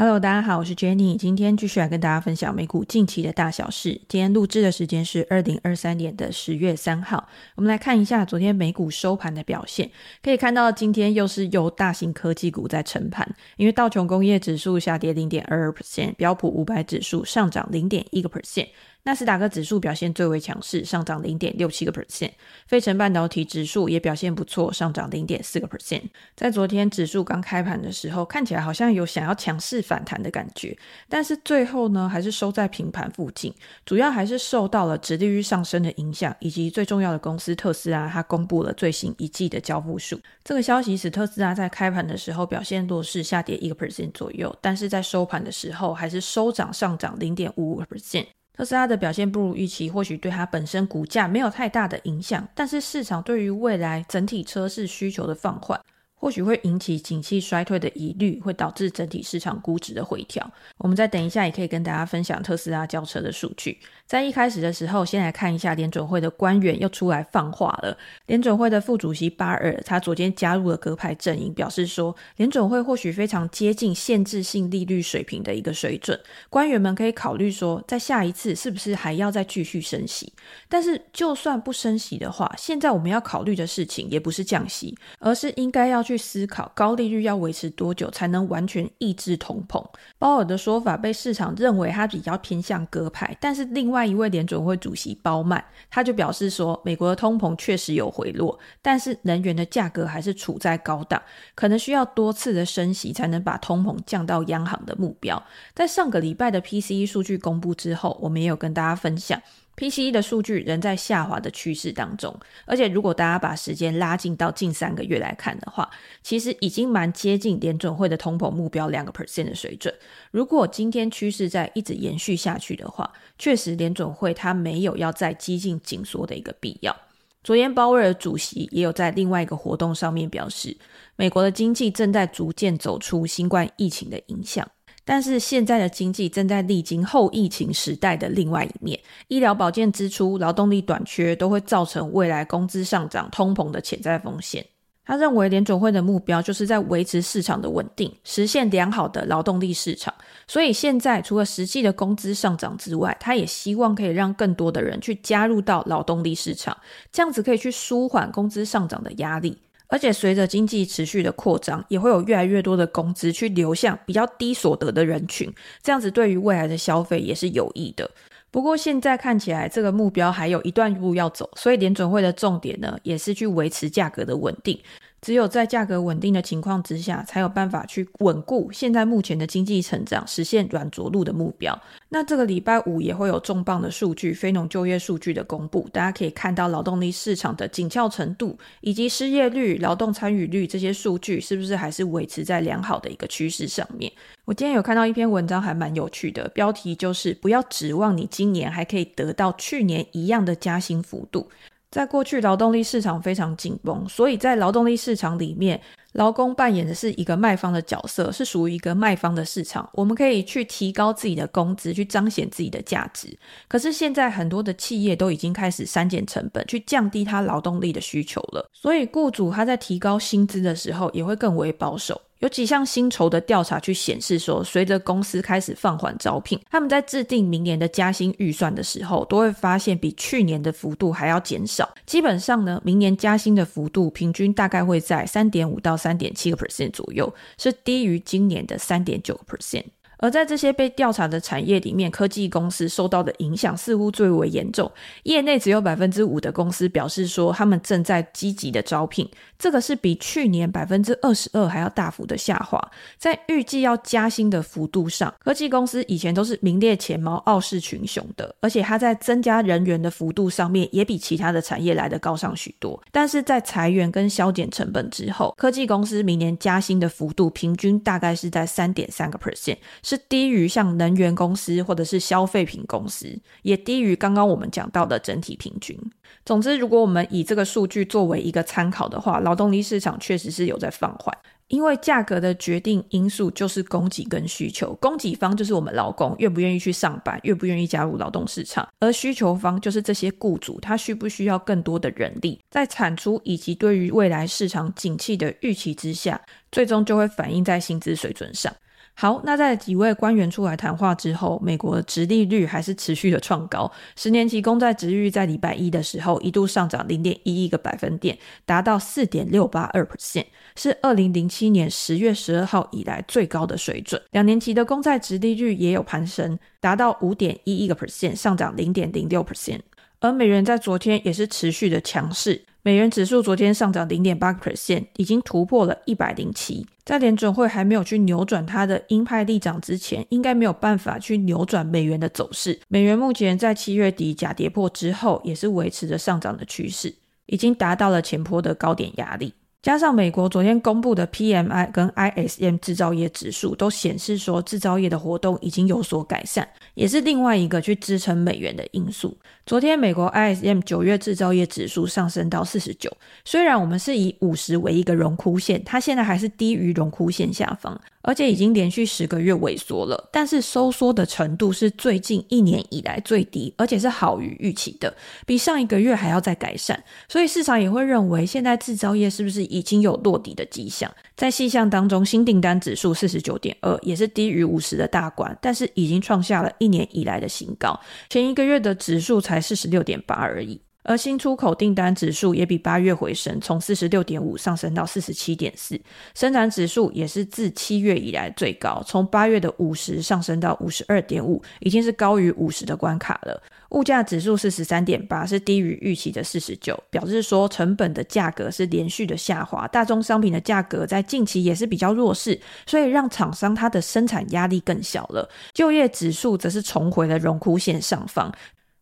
Hello，大家好，我是 Jenny，今天继续来跟大家分享美股近期的大小事。今天录制的时间是二零二三年的十月三号。我们来看一下昨天美股收盘的表现，可以看到今天又是由大型科技股在撑盘，因为道琼工业指数下跌零点二二 percent，标普五百指数上涨零点一个 percent。纳斯达克指数表现最为强势，上涨零点六七个 percent。费城半导体指数也表现不错，上涨零点四个 percent。在昨天指数刚开盘的时候，看起来好像有想要强势反弹的感觉，但是最后呢，还是收在平盘附近。主要还是受到了殖利率上升的影响，以及最重要的公司特斯拉，它公布了最新一季的交付数。这个消息使特斯拉在开盘的时候表现弱势，下跌一个 percent 左右，但是在收盘的时候还是收涨上涨零点五五个 percent。特斯拉的表现不如预期，或许对它本身股价没有太大的影响，但是市场对于未来整体车市需求的放缓，或许会引起景气衰退的疑虑，会导致整体市场估值的回调。我们再等一下，也可以跟大家分享特斯拉交车的数据。在一开始的时候，先来看一下联准会的官员又出来放话了。联准会的副主席巴尔，他昨天加入了鸽派阵营，表示说，联准会或许非常接近限制性利率水平的一个水准，官员们可以考虑说，在下一次是不是还要再继续升息。但是，就算不升息的话，现在我们要考虑的事情也不是降息，而是应该要去思考高利率要维持多久才能完全抑制通膨。鲍尔的说法被市场认为他比较偏向鸽派，但是另外一位联准会主席鲍曼他就表示说，美国的通膨确实有回落，但是能源的价格还是处在高档，可能需要多次的升息才能把通膨降到央行的目标。在上个礼拜的 PCE 数据公布之后，我们也有跟大家分享。PCE 的数据仍在下滑的趋势当中，而且如果大家把时间拉近到近三个月来看的话，其实已经蛮接近联准会的通膨目标两个 percent 的水准。如果今天趋势在一直延续下去的话，确实联准会它没有要再激进紧缩的一个必要。昨天鲍威尔主席也有在另外一个活动上面表示，美国的经济正在逐渐走出新冠疫情的影响。但是现在的经济正在历经后疫情时代的另外一面，医疗保健支出、劳动力短缺都会造成未来工资上涨、通膨的潜在风险。他认为联准会的目标就是在维持市场的稳定，实现良好的劳动力市场。所以现在除了实际的工资上涨之外，他也希望可以让更多的人去加入到劳动力市场，这样子可以去舒缓工资上涨的压力。而且随着经济持续的扩张，也会有越来越多的工资去流向比较低所得的人群，这样子对于未来的消费也是有益的。不过现在看起来这个目标还有一段路要走，所以联准会的重点呢，也是去维持价格的稳定。只有在价格稳定的情况之下，才有办法去稳固现在目前的经济成长，实现软着陆的目标。那这个礼拜五也会有重磅的数据，非农就业数据的公布，大家可以看到劳动力市场的紧俏程度，以及失业率、劳动参与率这些数据是不是还是维持在良好的一个趋势上面。我今天有看到一篇文章，还蛮有趣的，标题就是不要指望你今年还可以得到去年一样的加薪幅度。在过去，劳动力市场非常紧绷，所以在劳动力市场里面，劳工扮演的是一个卖方的角色，是属于一个卖方的市场。我们可以去提高自己的工资，去彰显自己的价值。可是现在很多的企业都已经开始删减成本，去降低他劳动力的需求了，所以雇主他在提高薪资的时候，也会更为保守。有几项薪酬的调查去显示说，随着公司开始放缓招聘，他们在制定明年的加薪预算的时候，都会发现比去年的幅度还要减少。基本上呢，明年加薪的幅度平均大概会在三点五到三点七个 percent 左右，是低于今年的三点九个 percent。而在这些被调查的产业里面，科技公司受到的影响似乎最为严重。业内只有百分之五的公司表示说，他们正在积极的招聘，这个是比去年百分之二十二还要大幅的下滑。在预计要加薪的幅度上，科技公司以前都是名列前茅、傲视群雄的，而且它在增加人员的幅度上面也比其他的产业来得高上许多。但是在裁员跟削减成本之后，科技公司明年加薪的幅度平均大概是在三点三个 percent。是低于像能源公司或者是消费品公司，也低于刚刚我们讲到的整体平均。总之，如果我们以这个数据作为一个参考的话，劳动力市场确实是有在放缓，因为价格的决定因素就是供给跟需求。供给方就是我们劳工愿不愿意去上班，愿不愿意加入劳动市场，而需求方就是这些雇主，他需不需要更多的人力，在产出以及对于未来市场景气的预期之下，最终就会反映在薪资水准上。好，那在几位官员出来谈话之后，美国的殖利率还是持续的创高，十年期公债殖利率在礼拜一的时候一度上涨零点一一个百分点，达到四点六八二 percent，是二零零七年十月十二号以来最高的水准。两年期的公债殖利率也有攀升，达到五点一一个 percent，上涨零点零六 percent。而美元在昨天也是持续的强势。美元指数昨天上涨零点八个 percent，已经突破了一百零七。在联准会还没有去扭转它的鹰派立场之前，应该没有办法去扭转美元的走势。美元目前在七月底假跌破之后，也是维持着上涨的趋势，已经达到了前波的高点压力。加上美国昨天公布的 PMI 跟 ISM 制造业指数都显示说制造业的活动已经有所改善，也是另外一个去支撑美元的因素。昨天美国 ISM 九月制造业指数上升到四十九，虽然我们是以五十为一个荣枯线，它现在还是低于荣枯线下方。而且已经连续十个月萎缩了，但是收缩的程度是最近一年以来最低，而且是好于预期的，比上一个月还要再改善。所以市场也会认为，现在制造业是不是已经有落底的迹象？在细项当中，新订单指数四十九点二，也是低于五十的大关，但是已经创下了一年以来的新高。前一个月的指数才四十六点八而已。而新出口订单指数也比八月回升，从四十六点五上升到四十七点四。生产指数也是自七月以来最高，从八月的五十上升到五十二点五，已经是高于五十的关卡了。物价指数是十三点八，是低于预期的四十九，表示说成本的价格是连续的下滑。大宗商品的价格在近期也是比较弱势，所以让厂商它的生产压力更小了。就业指数则是重回了荣枯线上方。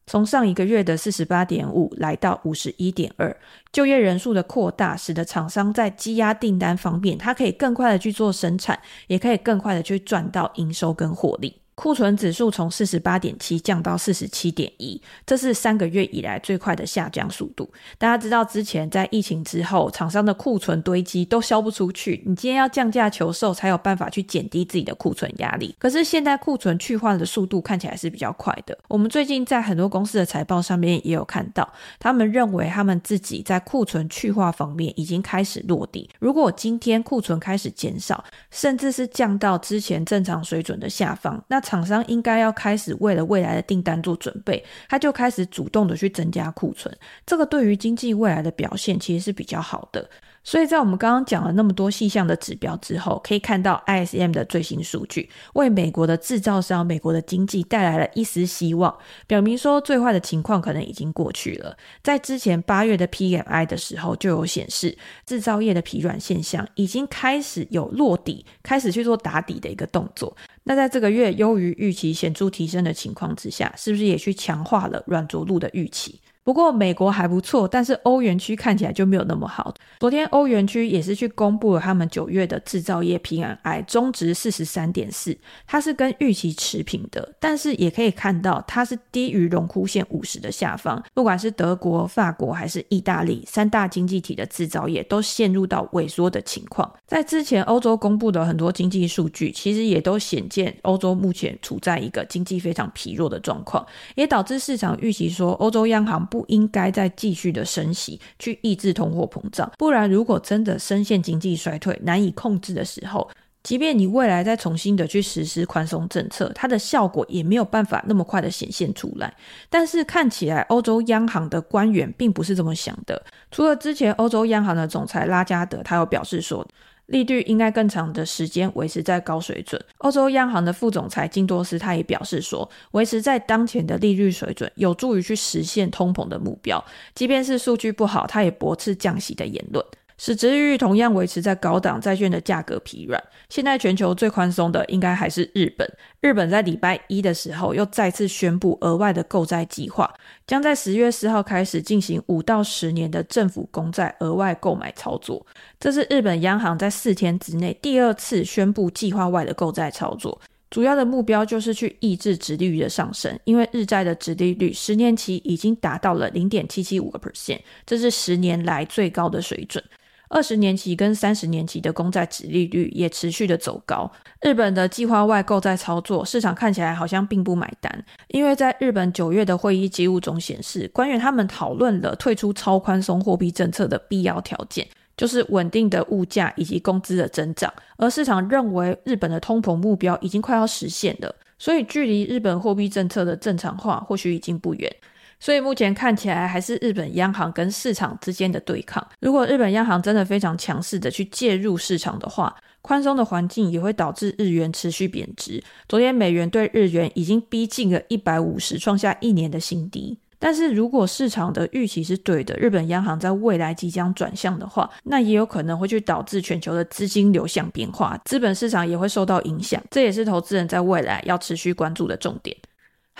从上一个月的四十八点五来到五十一点二，就业人数的扩大，使得厂商在积压订单方面，它可以更快的去做生产，也可以更快的去赚到营收跟获利。库存指数从四十八点七降到四十七点一，这是三个月以来最快的下降速度。大家知道，之前在疫情之后，厂商的库存堆积都销不出去，你今天要降价求售，才有办法去减低自己的库存压力。可是现在库存去化的速度看起来是比较快的。我们最近在很多公司的财报上面也有看到，他们认为他们自己在库存去化方面已经开始落地。如果今天库存开始减少，甚至是降到之前正常水准的下方，那厂商应该要开始为了未来的订单做准备，他就开始主动的去增加库存，这个对于经济未来的表现其实是比较好的。所以在我们刚刚讲了那么多细项的指标之后，可以看到 ISM 的最新数据为美国的制造商、美国的经济带来了一丝希望，表明说最坏的情况可能已经过去了。在之前八月的 PMI 的时候，就有显示制造业的疲软现象已经开始有落底，开始去做打底的一个动作。那在这个月优于预期显著提升的情况之下，是不是也去强化了软着陆的预期？不过美国还不错，但是欧元区看起来就没有那么好。昨天欧元区也是去公布了他们九月的制造业 PMI，中值四十三点四，它是跟预期持平的，但是也可以看到它是低于荣枯线五十的下方。不管是德国、法国还是意大利三大经济体的制造业都陷入到萎缩的情况。在之前欧洲公布的很多经济数据，其实也都显见欧洲目前处在一个经济非常疲弱的状况，也导致市场预期说欧洲央行不。不应该再继续的升息去抑制通货膨胀，不然如果真的深陷经济衰退难以控制的时候，即便你未来再重新的去实施宽松政策，它的效果也没有办法那么快的显现出来。但是看起来欧洲央行的官员并不是这么想的，除了之前欧洲央行的总裁拉加德，他有表示说，利率应该更长的时间维持在高水准。欧洲央行的副总裁金多斯他也表示说，维持在当前的利率水准有助于去实现通膨的目标。即便是数据不好，他也驳斥降息的言论。使值利率同样维持在高档，债券的价格疲软。现在全球最宽松的应该还是日本。日本在礼拜一的时候又再次宣布额外的购债计划，将在十月四号开始进行五到十年的政府公债额外购买操作。这是日本央行在四天之内第二次宣布计划外的购债操作，主要的目标就是去抑制殖利率的上升，因为日债的殖利率十年期已经达到了零点七七五个 percent，这是十年来最高的水准。二十年期跟三十年期的公债殖利率也持续的走高。日本的计划外购债操作，市场看起来好像并不买单，因为在日本九月的会议记录中显示，官员他们讨论了退出超宽松货币政策的必要条件。就是稳定的物价以及工资的增长，而市场认为日本的通膨目标已经快要实现了，所以距离日本货币政策的正常化或许已经不远。所以目前看起来还是日本央行跟市场之间的对抗。如果日本央行真的非常强势的去介入市场的话，宽松的环境也会导致日元持续贬值。昨天美元对日元已经逼近了一百五十，创下一年的新低。但是如果市场的预期是对的，日本央行在未来即将转向的话，那也有可能会去导致全球的资金流向变化，资本市场也会受到影响。这也是投资人在未来要持续关注的重点。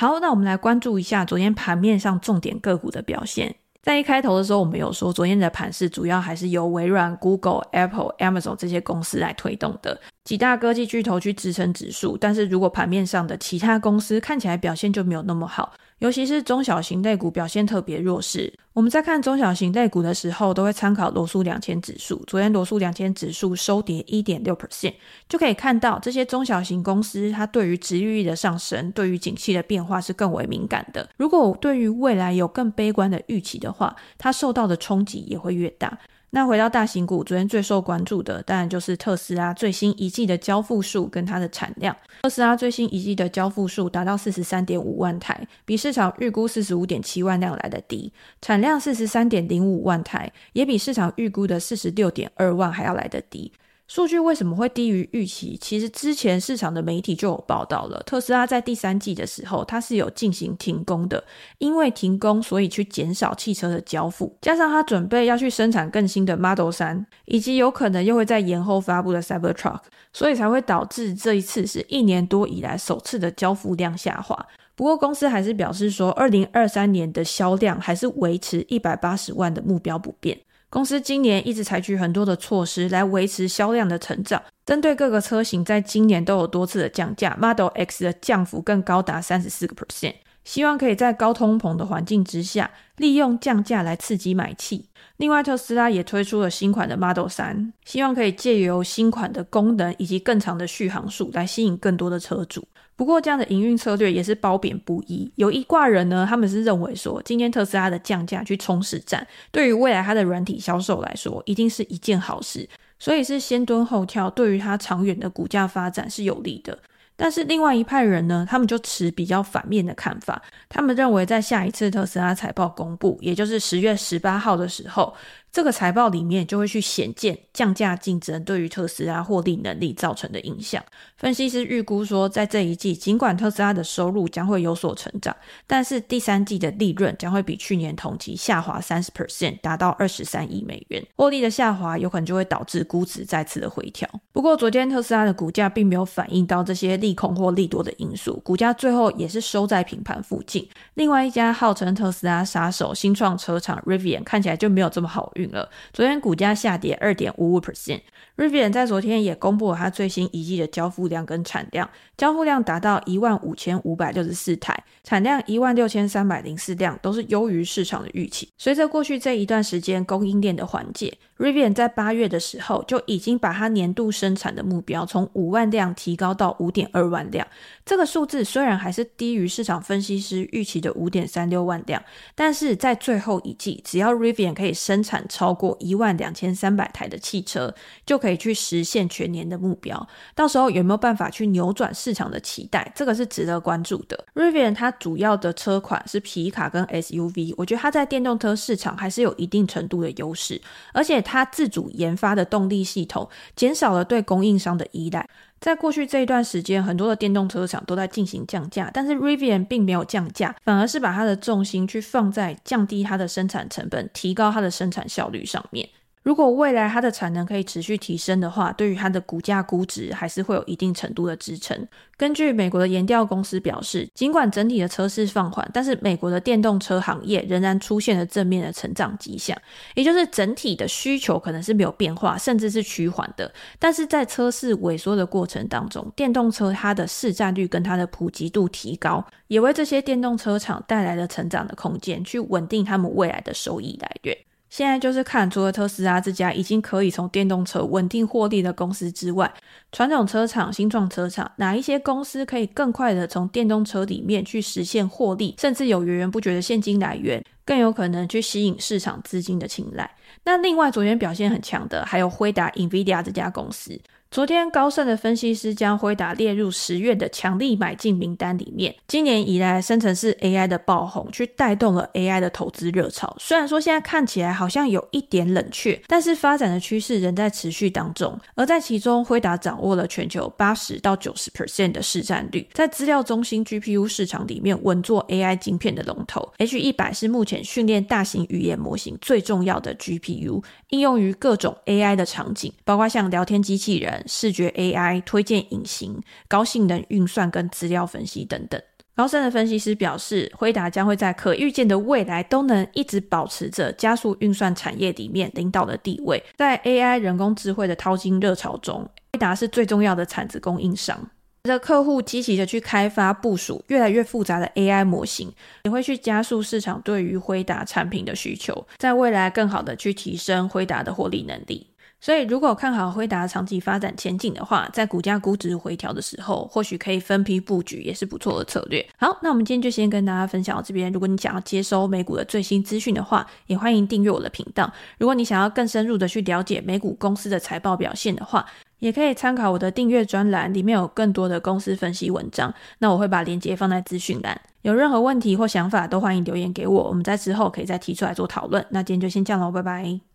好，那我们来关注一下昨天盘面上重点个股的表现。在一开头的时候，我们有说，昨天的盘势主要还是由微软、Google、Apple、Amazon 这些公司来推动的。几大科技巨头去支撑指数，但是如果盘面上的其他公司看起来表现就没有那么好，尤其是中小型类股表现特别弱势。我们在看中小型类股的时候，都会参考罗素两千指数。昨天罗素两千指数收跌一点六 percent，就可以看到这些中小型公司，它对于值域的上升，对于景气的变化是更为敏感的。如果对于未来有更悲观的预期的话，它受到的冲击也会越大。那回到大型股，昨天最受关注的当然就是特斯拉最新一季的交付数跟它的产量。特斯拉最新一季的交付数达到四十三点五万台，比市场预估四十五点七万辆来得低；产量四十三点零五万台，也比市场预估的四十六点二万还要来得低。数据为什么会低于预期？其实之前市场的媒体就有报道了，特斯拉在第三季的时候，它是有进行停工的，因为停工，所以去减少汽车的交付，加上它准备要去生产更新的 Model 3，以及有可能又会在延后发布的 Cybertruck，所以才会导致这一次是一年多以来首次的交付量下滑。不过公司还是表示说，二零二三年的销量还是维持一百八十万的目标不变。公司今年一直采取很多的措施来维持销量的成长，针对各个车型，在今年都有多次的降价，Model X 的降幅更高达三十四个 percent，希望可以在高通膨的环境之下，利用降价来刺激买气。另外，特斯拉也推出了新款的 Model 3，希望可以借由新款的功能以及更长的续航数来吸引更多的车主。不过，这样的营运策略也是褒贬不一。有一挂人呢，他们是认为说，今天特斯拉的降价去冲市占，对于未来它的软体销售来说，一定是一件好事，所以是先蹲后跳，对于它长远的股价发展是有利的。但是另外一派人呢，他们就持比较反面的看法，他们认为在下一次特斯拉财报公布，也就是十月十八号的时候。这个财报里面就会去显见降价竞争对于特斯拉获利能力造成的影响。分析师预估说，在这一季，尽管特斯拉的收入将会有所成长，但是第三季的利润将会比去年同期下滑三十 percent，达到二十三亿美元。获利的下滑有可能就会导致估值再次的回调。不过，昨天特斯拉的股价并没有反映到这些利空或利多的因素，股价最后也是收在平盘附近。另外一家号称特斯拉杀手新创车厂 Rivian 看起来就没有这么好运。了，昨天股价下跌二点五五 percent。Rivian 在昨天也公布了它最新一季的交付量跟产量，交付量达到一万五千五百六十四台，产量一万六千三百零四辆，都是优于市场的预期。随着过去这一段时间供应链的缓解，Rivian 在八月的时候就已经把它年度生产的目标从五万辆提高到五点二万辆。这个数字虽然还是低于市场分析师预期的五点三六万辆，但是在最后一季，只要 Rivian 可以生产超过一万两千三百台的汽车，就可。可以去实现全年的目标，到时候有没有办法去扭转市场的期待？这个是值得关注的。Rivian 它主要的车款是皮卡跟 SUV，我觉得它在电动车市场还是有一定程度的优势，而且它自主研发的动力系统减少了对供应商的依赖。在过去这一段时间，很多的电动车厂都在进行降价，但是 Rivian 并没有降价，反而是把它的重心去放在降低它的生产成本、提高它的生产效率上面。如果未来它的产能可以持续提升的话，对于它的股价估值还是会有一定程度的支撑。根据美国的研调公司表示，尽管整体的车市放缓，但是美国的电动车行业仍然出现了正面的成长迹象，也就是整体的需求可能是没有变化，甚至是趋缓的。但是在车市萎缩的过程当中，电动车它的市占率跟它的普及度提高，也为这些电动车厂带来了成长的空间，去稳定他们未来的收益来源。现在就是看，除了特斯拉这家已经可以从电动车稳定获利的公司之外，传统车厂、新创车厂，哪一些公司可以更快的从电动车里面去实现获利，甚至有源源不绝的现金来源，更有可能去吸引市场资金的青睐。那另外，昨天表现很强的还有辉达 （NVIDIA） 这家公司。昨天高盛的分析师将辉达列入十月的强力买进名单里面。今年以来，生成式 AI 的爆红，去带动了 AI 的投资热潮。虽然说现在看起来好像有一点冷却，但是发展的趋势仍在持续当中。而在其中，辉达掌握了全球八十到九十 percent 的市占率，在资料中心 GPU 市场里面稳坐 AI 晶片的龙头。H 一百是目前训练大型语言模型最重要的 GPU，应用于各种 AI 的场景，包括像聊天机器人。视觉 AI、推荐引擎、高性能运算跟资料分析等等。高盛的分析师表示，辉达将会在可预见的未来都能一直保持着加速运算产业里面领导的地位。在 AI 人工智慧的淘金热潮中，辉达是最重要的产值供应商。随着客户积极的去开发部署越来越复杂的 AI 模型，也会去加速市场对于辉达产品的需求，在未来更好的去提升辉达的获利能力。所以，如果看好辉达长期发展前景的话，在股价估值回调的时候，或许可以分批布局，也是不错的策略。好，那我们今天就先跟大家分享到这边。如果你想要接收美股的最新资讯的话，也欢迎订阅我的频道。如果你想要更深入的去了解美股公司的财报表现的话，也可以参考我的订阅专栏，里面有更多的公司分析文章。那我会把链接放在资讯栏。有任何问题或想法，都欢迎留言给我，我们在之后可以再提出来做讨论。那今天就先这样喽，拜拜。